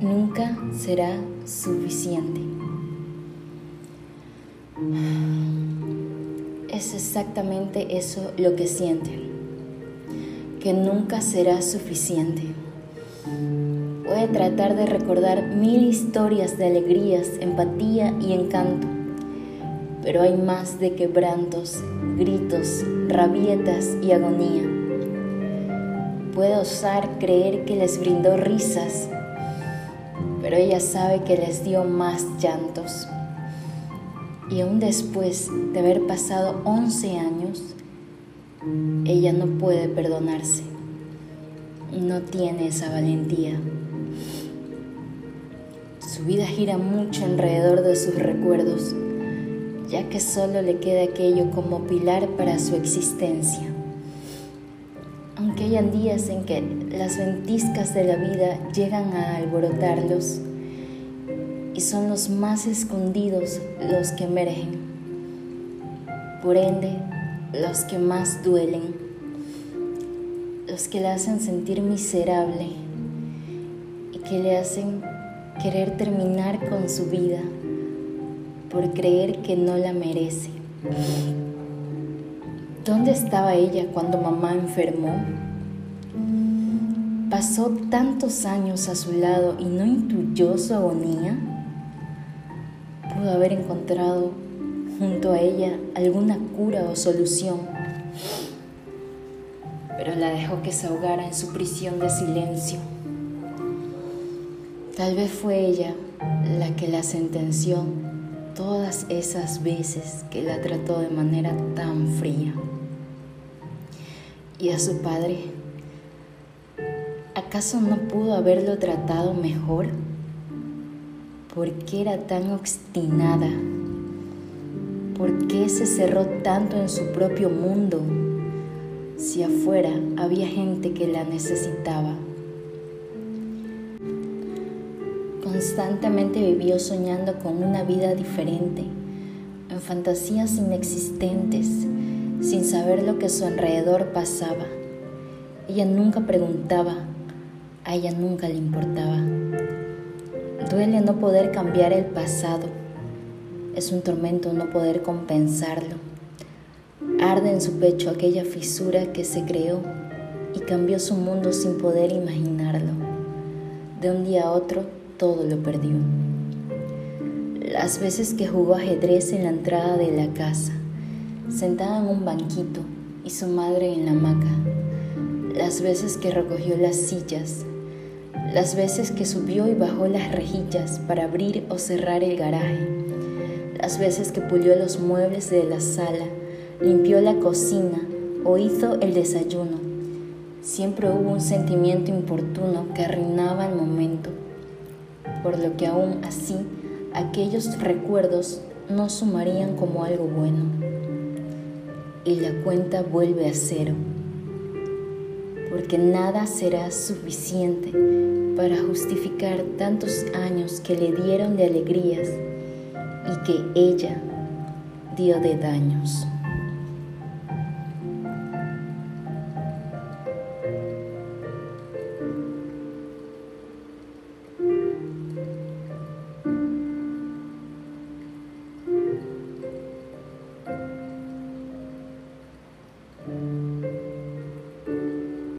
nunca será suficiente. Es exactamente eso lo que sienten, que nunca será suficiente. Puede tratar de recordar mil historias de alegrías, empatía y encanto, pero hay más de quebrantos, gritos, rabietas y agonía. Puede osar creer que les brindó risas, pero ella sabe que les dio más llantos. Y aún después de haber pasado 11 años, ella no puede perdonarse. No tiene esa valentía. Su vida gira mucho alrededor de sus recuerdos, ya que solo le queda aquello como pilar para su existencia. Aunque hayan días en que las ventiscas de la vida llegan a alborotarlos, y son los más escondidos los que emergen, por ende los que más duelen, los que le hacen sentir miserable y que le hacen querer terminar con su vida por creer que no la merece. ¿Dónde estaba ella cuando mamá enfermó? Pasó tantos años a su lado y no intuyó su agonía pudo haber encontrado junto a ella alguna cura o solución, pero la dejó que se ahogara en su prisión de silencio. Tal vez fue ella la que la sentenció todas esas veces que la trató de manera tan fría. Y a su padre, ¿acaso no pudo haberlo tratado mejor? ¿Por qué era tan obstinada? ¿Por qué se cerró tanto en su propio mundo si afuera había gente que la necesitaba? Constantemente vivió soñando con una vida diferente, en fantasías inexistentes, sin saber lo que a su alrededor pasaba. Ella nunca preguntaba, a ella nunca le importaba. Duele no poder cambiar el pasado. Es un tormento no poder compensarlo. Arde en su pecho aquella fisura que se creó y cambió su mundo sin poder imaginarlo. De un día a otro todo lo perdió. Las veces que jugó ajedrez en la entrada de la casa, sentada en un banquito y su madre en la hamaca. Las veces que recogió las sillas, las veces que subió y bajó las rejillas para abrir o cerrar el garaje, las veces que pulió los muebles de la sala, limpió la cocina o hizo el desayuno. Siempre hubo un sentimiento importuno que arruinaba el momento, por lo que aún así aquellos recuerdos no sumarían como algo bueno. Y la cuenta vuelve a cero, porque nada será suficiente para justificar tantos años que le dieron de alegrías y que ella dio de daños.